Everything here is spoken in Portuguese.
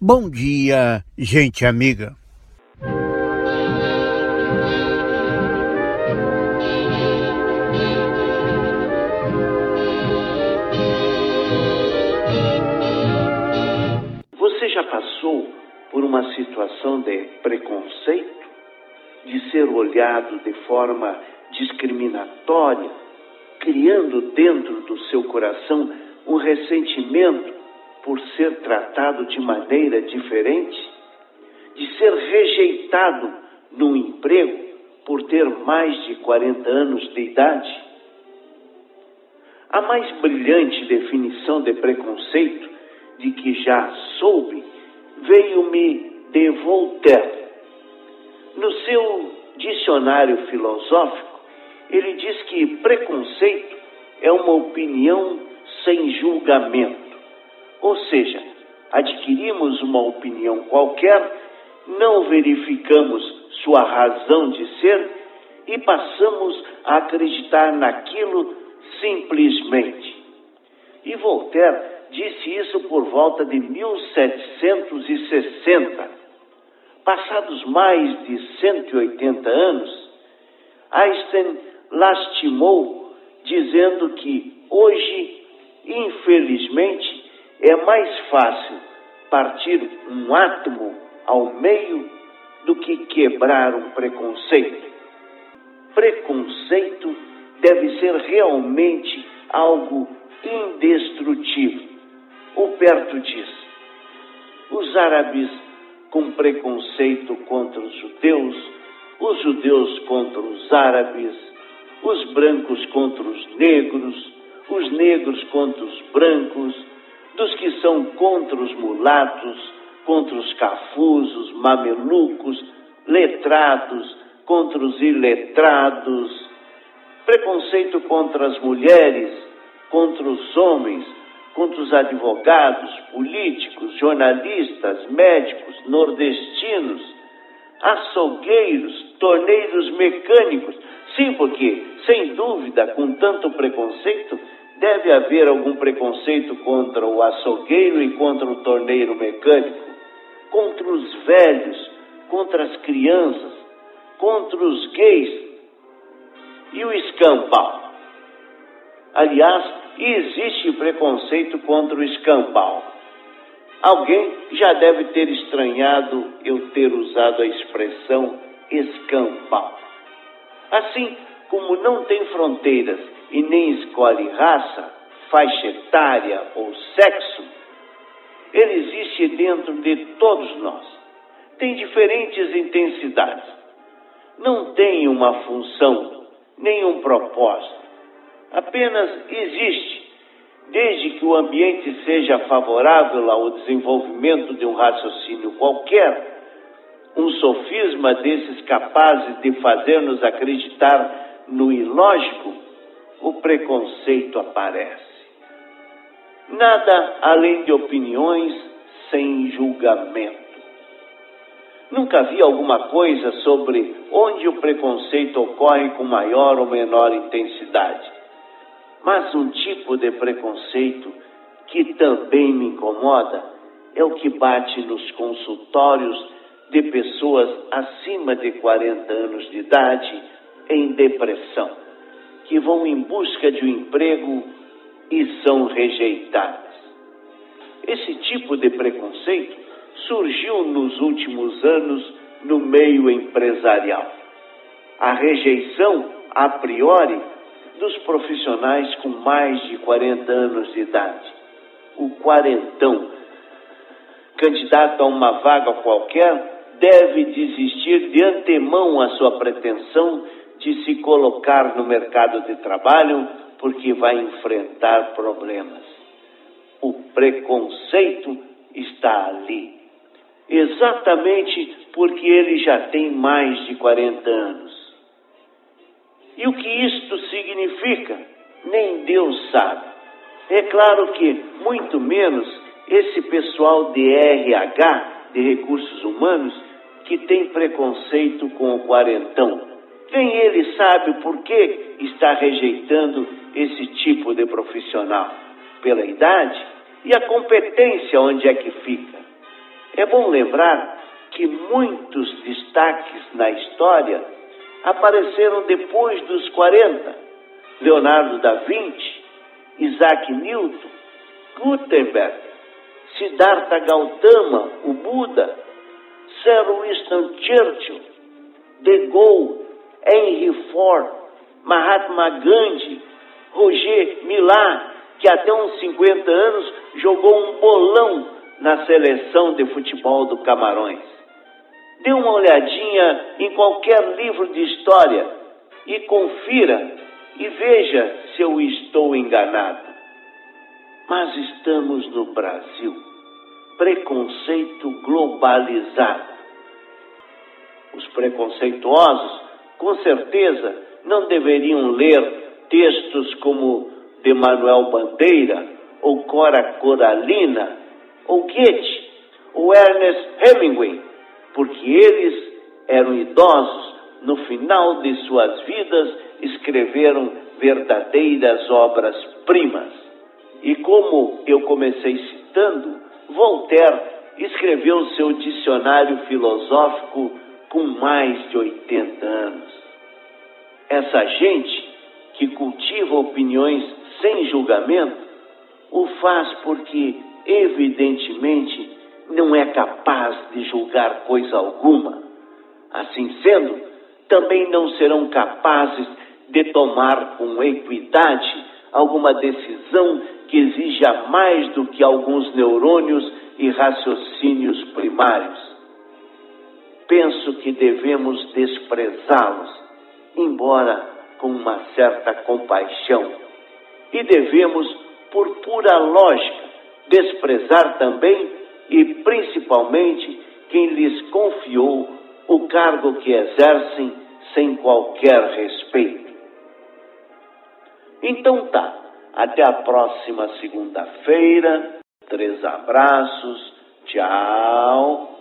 Bom dia, gente amiga. Você já passou por uma situação de preconceito? De ser olhado de forma discriminatória, criando dentro do seu coração um ressentimento por ser tratado de maneira diferente, de ser rejeitado no emprego por ter mais de 40 anos de idade. A mais brilhante definição de preconceito de que já soube veio-me de Voltaire. No seu dicionário filosófico, ele diz que preconceito é uma opinião sem julgamento ou seja, adquirimos uma opinião qualquer, não verificamos sua razão de ser e passamos a acreditar naquilo simplesmente. E Voltaire disse isso por volta de 1760. Passados mais de 180 anos, Einstein lastimou, dizendo que hoje, infelizmente, é mais fácil partir um átomo ao meio do que quebrar um preconceito. Preconceito deve ser realmente algo indestrutível. Ou perto disso, os árabes com preconceito contra os judeus, os judeus contra os árabes, os brancos contra os negros, os negros contra os brancos, dos que são contra os mulatos, contra os cafusos, mamelucos, letrados, contra os iletrados, preconceito contra as mulheres, contra os homens, contra os advogados, políticos, jornalistas, médicos, nordestinos, açougueiros, torneiros mecânicos. Sim, porque, sem dúvida, com tanto preconceito, Deve haver algum preconceito contra o açougueiro e contra o torneiro mecânico, contra os velhos, contra as crianças, contra os gays e o escambau. Aliás, existe preconceito contra o escambau. Alguém já deve ter estranhado eu ter usado a expressão escambau. Assim como não tem fronteiras e nem escolhe raça, faixa etária ou sexo, ele existe dentro de todos nós. Tem diferentes intensidades. Não tem uma função, nem um propósito. Apenas existe, desde que o ambiente seja favorável ao desenvolvimento de um raciocínio qualquer, um sofisma desses capazes de fazer-nos acreditar no ilógico o preconceito aparece. Nada além de opiniões sem julgamento. Nunca vi alguma coisa sobre onde o preconceito ocorre com maior ou menor intensidade. Mas um tipo de preconceito que também me incomoda é o que bate nos consultórios de pessoas acima de 40 anos de idade em depressão que vão em busca de um emprego e são rejeitadas. Esse tipo de preconceito surgiu nos últimos anos no meio empresarial. A rejeição, a priori, dos profissionais com mais de 40 anos de idade. O quarentão, candidato a uma vaga qualquer, deve desistir de antemão a sua pretensão de se colocar no mercado de trabalho porque vai enfrentar problemas. O preconceito está ali. Exatamente porque ele já tem mais de 40 anos. E o que isto significa? Nem Deus sabe. É claro que, muito menos, esse pessoal de RH, de recursos humanos, que tem preconceito com o quarentão nem ele sabe por que está rejeitando esse tipo de profissional, pela idade e a competência onde é que fica. É bom lembrar que muitos destaques na história apareceram depois dos 40. Leonardo da Vinci, Isaac Newton, Gutenberg, Siddhartha Gautama, o Buda, Sir Winston Churchill, De Gaulle, Henry Ford, Mahatma Gandhi, Roger Milá, que até uns 50 anos jogou um bolão na seleção de futebol do Camarões. Dê uma olhadinha em qualquer livro de história e confira e veja se eu estou enganado. Mas estamos no Brasil. Preconceito globalizado. Os preconceituosos, com certeza, não deveriam ler textos como de Manuel Bandeira, ou Cora Coralina, ou Goethe, ou Ernest Hemingway, porque eles eram idosos, no final de suas vidas escreveram verdadeiras obras-primas. E como eu comecei citando, Voltaire escreveu seu dicionário filosófico com mais de 80 anos. Essa gente que cultiva opiniões sem julgamento o faz porque, evidentemente, não é capaz de julgar coisa alguma. Assim sendo, também não serão capazes de tomar com equidade alguma decisão que exija mais do que alguns neurônios e raciocínios primários. Penso que devemos desprezá-los, embora com uma certa compaixão. E devemos, por pura lógica, desprezar também e principalmente quem lhes confiou o cargo que exercem sem qualquer respeito. Então tá, até a próxima segunda-feira. Três abraços, tchau.